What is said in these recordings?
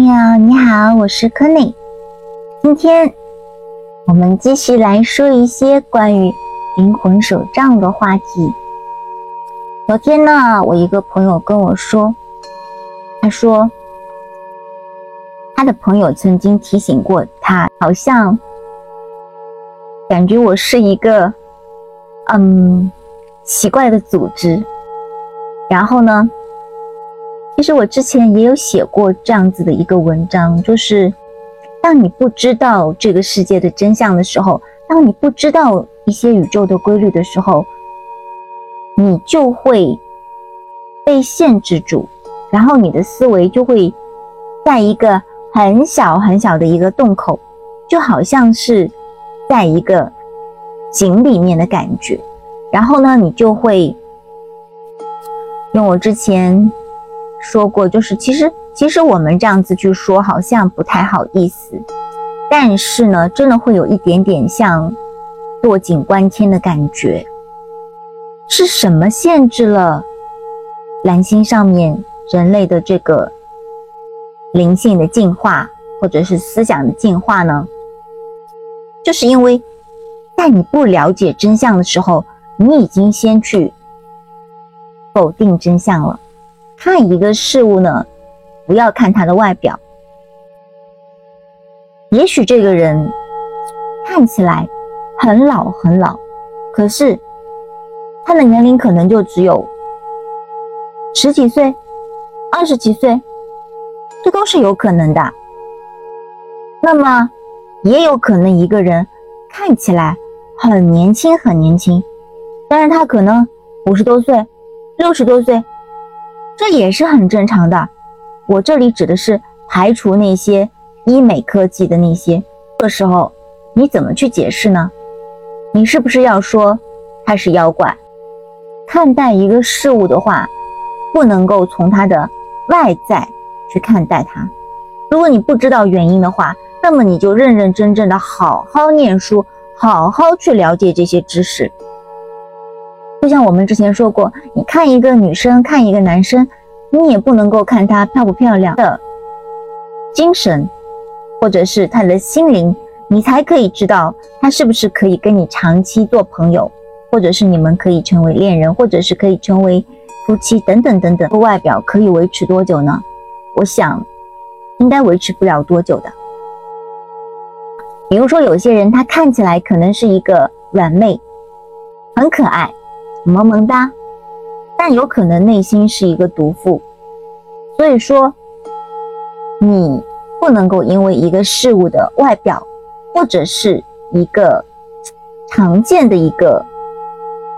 朋友你好，我是 k e n n y 今天我们继续来说一些关于灵魂手账的话题。昨天呢，我一个朋友跟我说，他说他的朋友曾经提醒过他，好像感觉我是一个嗯奇怪的组织。然后呢？其实我之前也有写过这样子的一个文章，就是当你不知道这个世界的真相的时候，当你不知道一些宇宙的规律的时候，你就会被限制住，然后你的思维就会在一个很小很小的一个洞口，就好像是在一个井里面的感觉，然后呢，你就会用我之前。说过，就是其实其实我们这样子去说，好像不太好意思，但是呢，真的会有一点点像坐井观天的感觉。是什么限制了蓝星上面人类的这个灵性的进化，或者是思想的进化呢？就是因为在你不了解真相的时候，你已经先去否定真相了。看一个事物呢，不要看他的外表。也许这个人看起来很老很老，可是他的年龄可能就只有十几岁、二十几岁，这都是有可能的。那么也有可能一个人看起来很年轻很年轻，但是他可能五十多岁、六十多岁。这也是很正常的。我这里指的是排除那些医美科技的那些。这时候你怎么去解释呢？你是不是要说他是妖怪？看待一个事物的话，不能够从它的外在去看待它。如果你不知道原因的话，那么你就认认真真的好好念书，好好去了解这些知识。就像我们之前说过，你看一个女生，看一个男生，你也不能够看他漂不漂亮的精神，或者是他的心灵，你才可以知道他是不是可以跟你长期做朋友，或者是你们可以成为恋人，或者是可以成为夫妻等等等等。外表可以维持多久呢？我想应该维持不了多久的。比如说，有些人他看起来可能是一个软妹，很可爱。萌萌哒，但有可能内心是一个毒妇。所以说，你不能够因为一个事物的外表，或者是一个常见的一个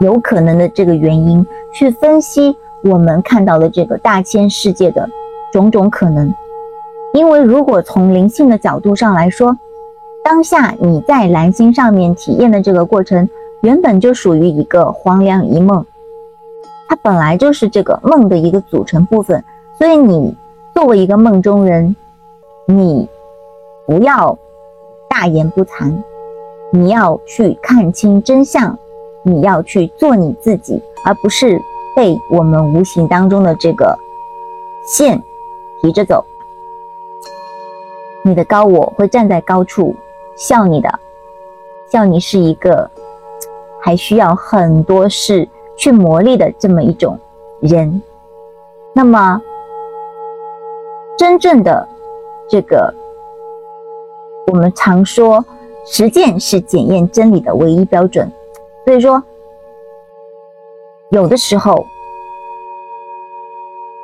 有可能的这个原因，去分析我们看到的这个大千世界的种种可能。因为如果从灵性的角度上来说，当下你在蓝星上面体验的这个过程。原本就属于一个黄粱一梦，它本来就是这个梦的一个组成部分，所以你作为一个梦中人，你不要大言不惭，你要去看清真相，你要去做你自己，而不是被我们无形当中的这个线提着走。你的高我会站在高处笑你的，笑你是一个。还需要很多事去磨砺的这么一种人，那么真正的这个，我们常说实践是检验真理的唯一标准，所以说有的时候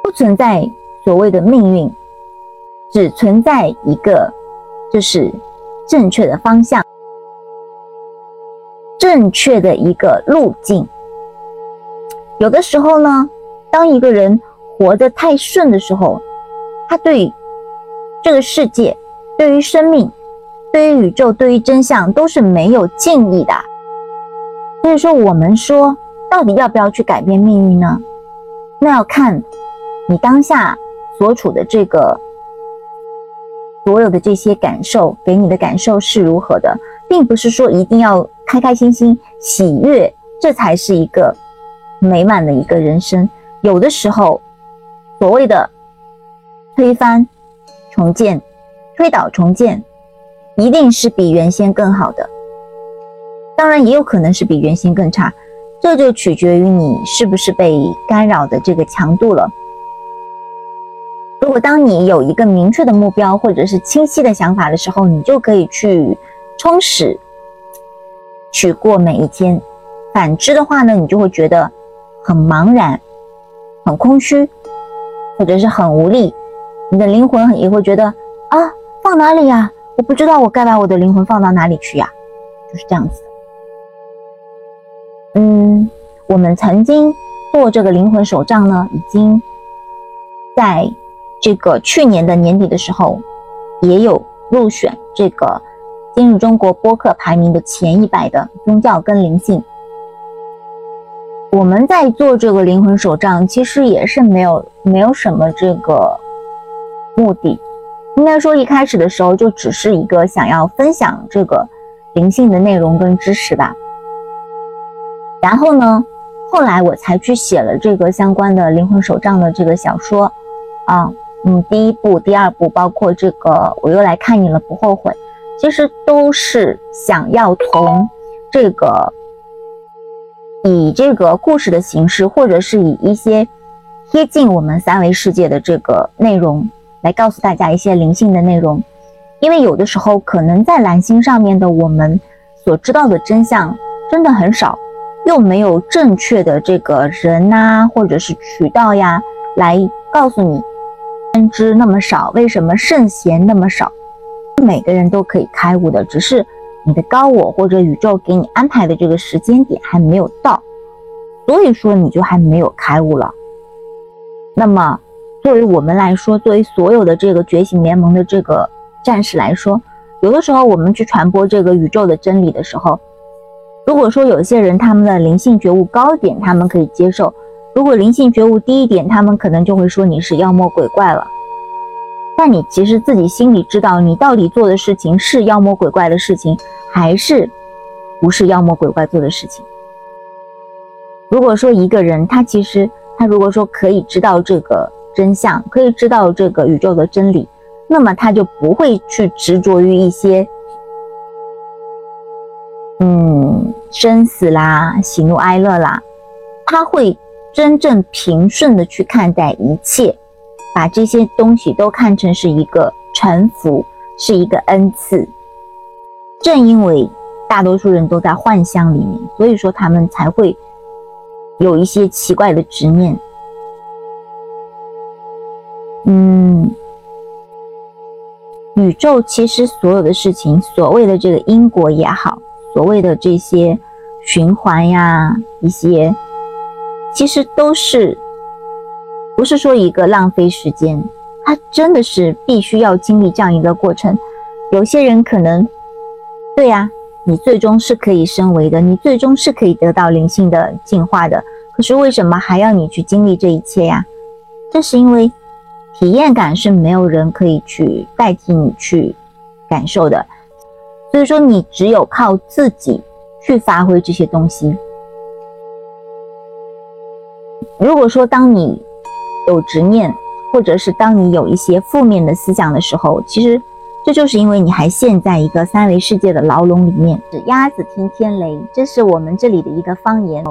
不存在所谓的命运，只存在一个就是正确的方向。正确的一个路径。有的时候呢，当一个人活得太顺的时候，他对这个世界、对于生命、对于宇宙、对于真相都是没有敬意的。所以说，我们说到底要不要去改变命运呢？那要看你当下所处的这个所有的这些感受给你的感受是如何的，并不是说一定要。开开心心、喜悦，这才是一个美满的一个人生。有的时候，所谓的推翻、重建、推倒重建，一定是比原先更好的。当然，也有可能是比原先更差，这就取决于你是不是被干扰的这个强度了。如果当你有一个明确的目标或者是清晰的想法的时候，你就可以去充实、去过每一天。反之的话呢，你就会觉得很茫然、很空虚，或者是很无力。你的灵魂也会觉得啊，放哪里呀？我不知道我该把我的灵魂放到哪里去呀？就是这样子。嗯，我们曾经做这个灵魂手账呢，已经在。这个去年的年底的时候，也有入选这个今日中国播客排名的前一百的宗教跟灵性。我们在做这个灵魂手账，其实也是没有没有什么这个目的，应该说一开始的时候就只是一个想要分享这个灵性的内容跟知识吧。然后呢，后来我才去写了这个相关的灵魂手账的这个小说啊。嗯，第一部、第二部，包括这个，我又来看你了，不后悔。其实都是想要从这个以这个故事的形式，或者是以一些贴近我们三维世界的这个内容，来告诉大家一些灵性的内容。因为有的时候，可能在蓝星上面的我们所知道的真相真的很少，又没有正确的这个人呐，或者是渠道呀，来告诉你。分支那么少，为什么圣贤那么少？每个人都可以开悟的，只是你的高我或者宇宙给你安排的这个时间点还没有到，所以说你就还没有开悟了。那么，作为我们来说，作为所有的这个觉醒联盟的这个战士来说，有的时候我们去传播这个宇宙的真理的时候，如果说有些人他们的灵性觉悟高一点，他们可以接受。如果灵性觉悟低一点，他们可能就会说你是妖魔鬼怪了。但你其实自己心里知道，你到底做的事情是妖魔鬼怪的事情，还是不是妖魔鬼怪做的事情？如果说一个人他其实他如果说可以知道这个真相，可以知道这个宇宙的真理，那么他就不会去执着于一些嗯生死啦、喜怒哀乐啦，他会。真正平顺的去看待一切，把这些东西都看成是一个臣服，是一个恩赐。正因为大多数人都在幻象里面，所以说他们才会有一些奇怪的执念。嗯，宇宙其实所有的事情，所谓的这个因果也好，所谓的这些循环呀，一些。其实都是，不是说一个浪费时间，它真的是必须要经历这样一个过程。有些人可能，对呀，你最终是可以升维的，你最终是可以得到灵性的进化的。可是为什么还要你去经历这一切呀？这是因为体验感是没有人可以去代替你去感受的，所以说你只有靠自己去发挥这些东西。如果说当你有执念，或者是当你有一些负面的思想的时候，其实这就是因为你还陷在一个三维世界的牢笼里面。是鸭子听天雷，这是我们这里的一个方言。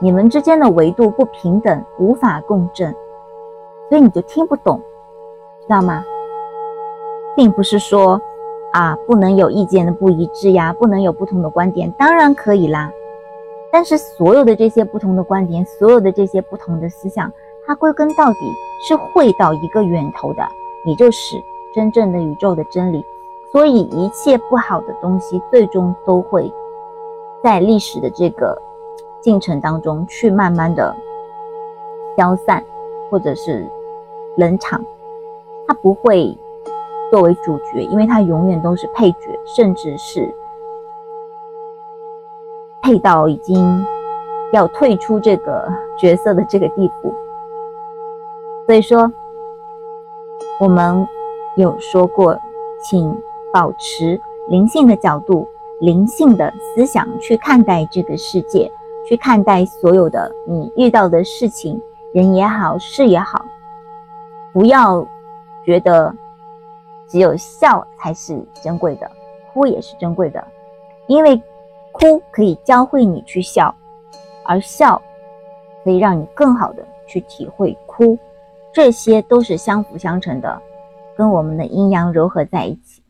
你们之间的维度不平等，无法共振，所以你就听不懂，知道吗？并不是说啊不能有意见的不一致呀，不能有不同的观点，当然可以啦。但是所有的这些不同的观点，所有的这些不同的思想，它归根到底是会到一个源头的，也就是真正的宇宙的真理。所以一切不好的东西，最终都会在历史的这个进程当中去慢慢的消散，或者是冷场。它不会作为主角，因为它永远都是配角，甚至是。配到已经要退出这个角色的这个地步，所以说我们有说过，请保持灵性的角度、灵性的思想去看待这个世界，去看待所有的你遇到的事情，人也好，事也好，不要觉得只有笑才是珍贵的，哭也是珍贵的，因为哭可以教会你去笑，而笑可以让你更好的去体会哭，这些都是相辅相成的，跟我们的阴阳柔合在一起。